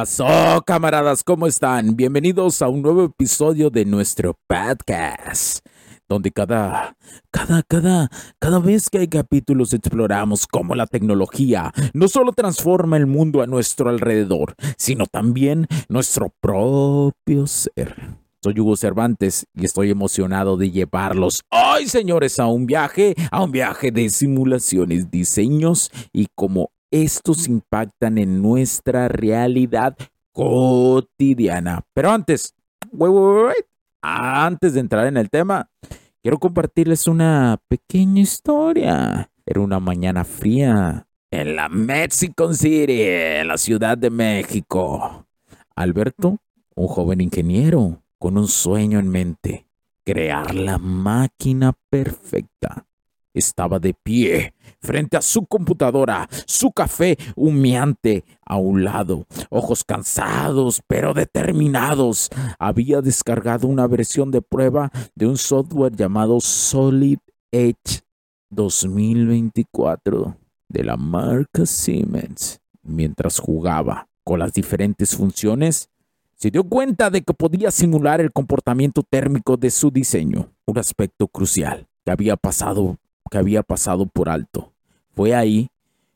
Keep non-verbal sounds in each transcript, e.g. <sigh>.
Pasó, camaradas? ¿Cómo están? Bienvenidos a un nuevo episodio de nuestro podcast, donde cada, cada, cada, cada vez que hay capítulos exploramos cómo la tecnología no solo transforma el mundo a nuestro alrededor, sino también nuestro propio ser. Soy Hugo Cervantes y estoy emocionado de llevarlos hoy, señores, a un viaje, a un viaje de simulaciones, diseños y como estos impactan en nuestra realidad cotidiana. Pero antes, antes de entrar en el tema, quiero compartirles una pequeña historia. Era una mañana fría en la Mexico City, en la Ciudad de México. Alberto, un joven ingeniero con un sueño en mente, crear la máquina perfecta. Estaba de pie frente a su computadora, su café humeante a un lado, ojos cansados pero determinados. Había descargado una versión de prueba de un software llamado Solid Edge 2024 de la marca Siemens. Mientras jugaba con las diferentes funciones, se dio cuenta de que podía simular el comportamiento térmico de su diseño, un aspecto crucial que había pasado que había pasado por alto. Fue ahí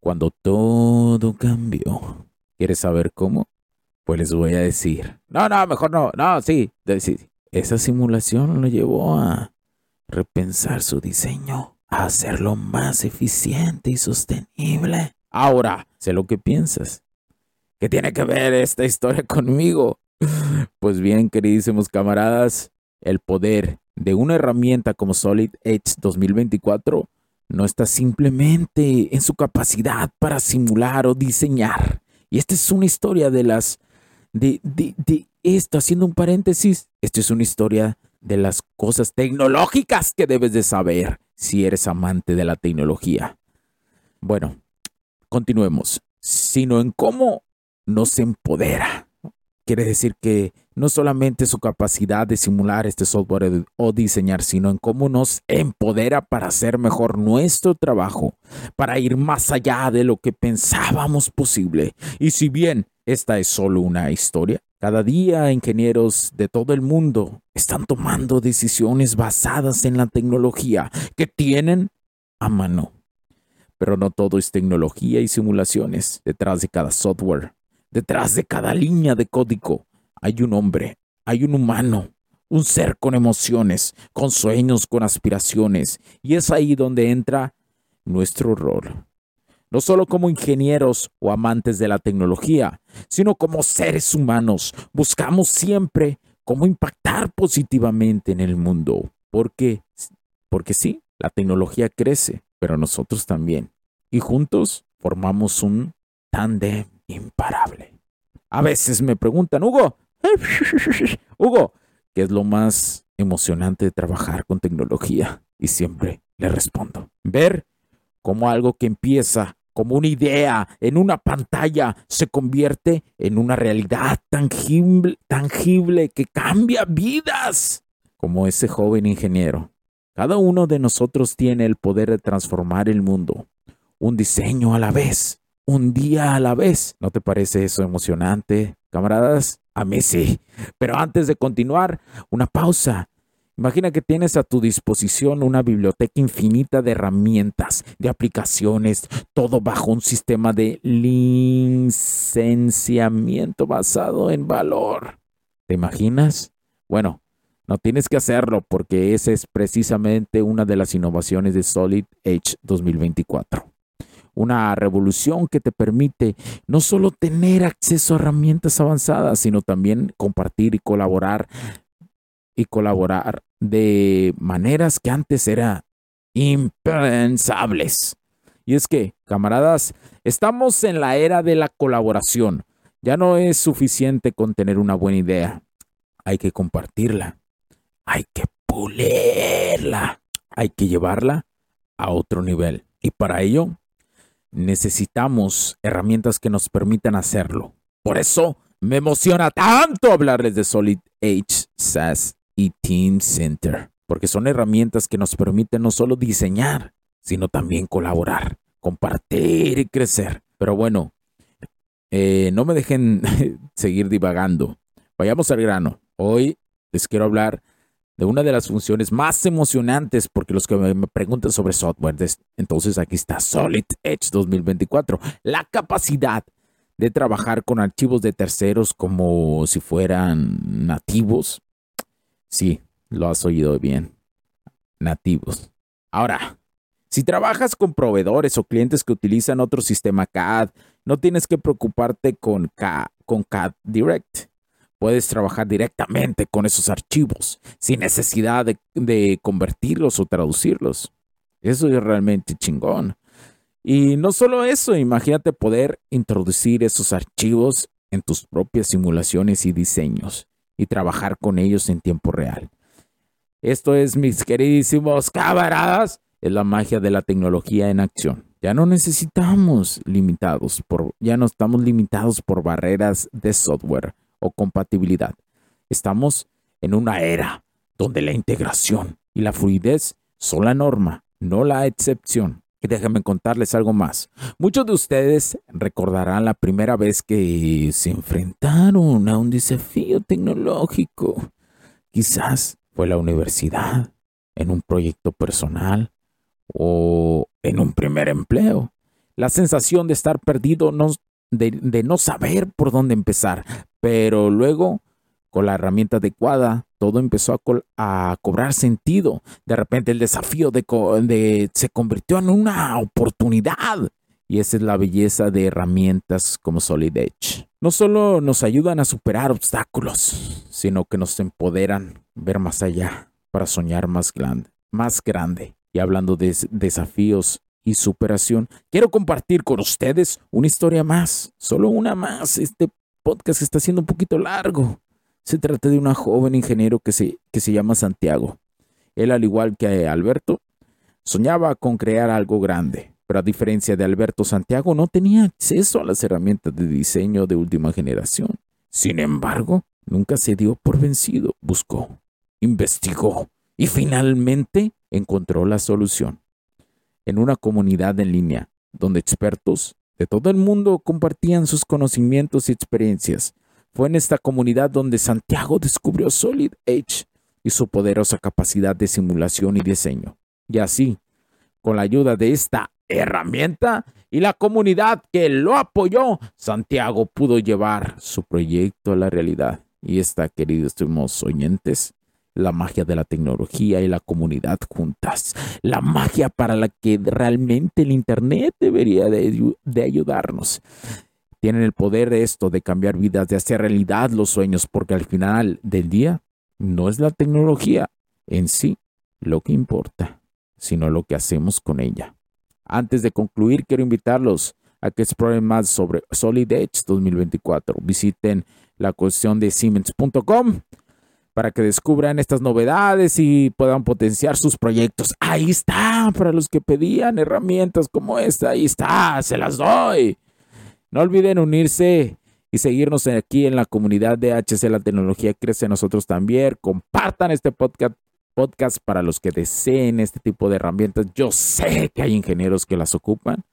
cuando todo cambió. ¿Quieres saber cómo? Pues les voy a decir. No, no, mejor no. No, sí. Esa simulación lo llevó a repensar su diseño, a hacerlo más eficiente y sostenible. Ahora, sé lo que piensas. ¿Qué tiene que ver esta historia conmigo? <laughs> Pues bien, queridísimos camaradas, el poder de una herramienta como Solid Edge 2024 no está simplemente en su capacidad para simular o diseñar. Y esta es una historia de las... de, de, de esto, haciendo un paréntesis, esta es una historia de las cosas tecnológicas que debes de saber si eres amante de la tecnología. Bueno, continuemos, sino en cómo nos empodera Quiere decir que no solamente su capacidad de simular este software o diseñar, sino en cómo nos empodera para hacer mejor nuestro trabajo, para ir más allá de lo que pensábamos posible. Y si bien esta es solo una historia, cada día ingenieros de todo el mundo están tomando decisiones basadas en la tecnología que tienen a mano. Pero no todo es tecnología y simulaciones detrás de cada software Detrás de cada línea de código hay un hombre, hay un humano, un ser con emociones, con sueños, con aspiraciones. Y es ahí donde entra nuestro rol. No solo como ingenieros o amantes de la tecnología, sino como seres humanos. Buscamos siempre cómo impactar positivamente en el mundo. Porque, porque sí, la tecnología crece, pero nosotros también. Y juntos formamos un tándem imparable. A veces me preguntan, Hugo, <laughs> Hugo, ¿qué es lo más emocionante de trabajar con tecnología? Y siempre le respondo, ver cómo algo que empieza como una idea en una pantalla se convierte en una realidad tangible, tangible que cambia vidas, como ese joven ingeniero. Cada uno de nosotros tiene el poder de transformar el mundo, un diseño a la vez, un día a la vez. ¿No te parece eso emocionante, camaradas? A mí sí. Pero antes de continuar, una pausa. Imagina que tienes a tu disposición una biblioteca infinita de herramientas, de aplicaciones, todo bajo un sistema de licenciamiento basado en valor. ¿Te imaginas? Bueno, no tienes que hacerlo porque esa es precisamente una de las innovaciones de Solid Edge 2024 una revolución que te permite no solo tener acceso a herramientas avanzadas, sino también compartir y colaborar y colaborar de maneras que antes eran impensables. Y es que, camaradas, estamos en la era de la colaboración. Ya no es suficiente con tener una buena idea. Hay que compartirla. Hay que pulirla. Hay que llevarla a otro nivel. Y para ello necesitamos herramientas que nos permitan hacerlo. Por eso me emociona tanto hablarles de Solid H, SAS y Team Center, porque son herramientas que nos permiten no solo diseñar, sino también colaborar, compartir y crecer. Pero bueno, eh, no me dejen <laughs> seguir divagando. Vayamos al grano. Hoy les quiero hablar de una de las funciones más emocionantes, porque los que me preguntan sobre software, entonces aquí está Solid Edge 2024, la capacidad de trabajar con archivos de terceros como si fueran nativos. Sí, lo has oído bien, nativos. Ahora, si trabajas con proveedores o clientes que utilizan otro sistema CAD, no tienes que preocuparte con, con CAD Direct puedes trabajar directamente con esos archivos sin necesidad de, convertirlos o traducirlos. Eso es realmente chingón. Y no solo eso, imagínate poder introducir esos archivos en tus propias simulaciones y diseños y trabajar con ellos en tiempo real. Esto es, mis queridísimos camaradas, es la magia de la tecnología en acción. Ya no necesitamos limitados por, ya no estamos limitados por barreras de software o compatibilidad. Estamos en una era donde la integración y la fluidez son la norma, no la excepción. Y déjenme contarles algo más. Muchos de ustedes recordarán la primera vez que se enfrentaron a un desafío tecnológico. Quizás fue la universidad, en un proyecto personal o en un primer empleo. La sensación de estar perdido no, de, no saber por dónde empezar. Pero luego, con la herramienta adecuada, todo empezó a, cobrar sentido. De repente el desafío de, se convirtió en una oportunidad. Y esa es la belleza de herramientas como Solid Edge. No solo nos ayudan a superar obstáculos, sino que nos empoderan ver más allá para soñar más grande. Más grande. Y hablando de desafíos y superación, quiero compartir con ustedes una historia más, solo una más. Este podcast está siendo un poquito largo. Se trata de un joven ingeniero que se, que se llama Santiago. Él, al igual que Alberto, soñaba con crear algo grande, pero a diferencia de Alberto, Santiago no tenía acceso a las herramientas de diseño de última generación. Sin embargo, nunca se dio por vencido, buscó, investigó y finalmente encontró la solución en una comunidad en línea, donde expertos de todo el mundo compartían sus conocimientos y experiencias. Fue en esta comunidad donde Santiago descubrió Solid Edge y su poderosa capacidad de simulación y diseño. Y así, con la ayuda de esta herramienta y la comunidad que lo apoyó, Santiago pudo llevar su proyecto a la realidad. Y esta, queridos oyentes, la magia de la tecnología y la comunidad juntas, la magia para la que realmente el Internet debería de, ayudarnos. Tienen el poder de esto, de cambiar vidas, de hacer realidad los sueños, porque al final del día no es la tecnología en sí lo que importa, sino lo que hacemos con ella. Antes de concluir, quiero invitarlos a que exploren más sobre Solid Edge 2024. Visiten la cuestión de Siemens.com para que descubran estas novedades y puedan potenciar sus proyectos. Ahí está, para los que pedían herramientas como esta, ahí está, se las doy. No olviden unirse y seguirnos aquí en la comunidad de HC La Tecnología Crece nosotros también. Compartan este podcast, podcast para los que deseen este tipo de herramientas. Yo sé que hay ingenieros que las ocupan.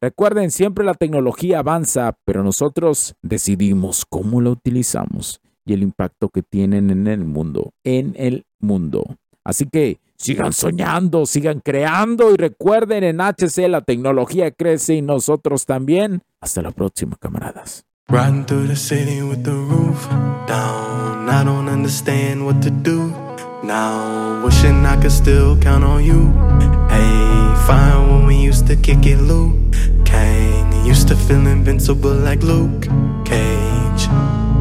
Recuerden, siempre la tecnología avanza, pero nosotros decidimos cómo la utilizamos y el impacto que tienen en el mundo, en el mundo. Así que sigan soñando, sigan creando y recuerden en HC la tecnología crece y nosotros también. Hasta la próxima, camaradas. Riding through the city with the roof down. I don't understand what to do. Now, wishing I could still count on you. Hey, fine when we used to kick it, Lou. Kane. Used to feel invincible like Luke Cage.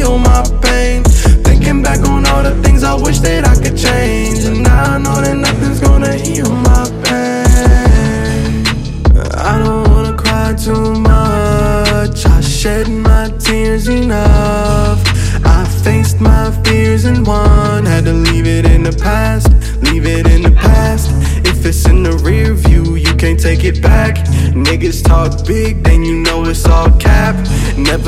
heal my pain. Thinking back on all the things I wish that I could change. And now I know that nothing's gonna heal my pain. I don't wanna cry too much. I shed my tears enough. I faced my fears and won. Had to leave it in the past, leave it in the past. If it's in the rear view, you can't take it back. Niggas talk big,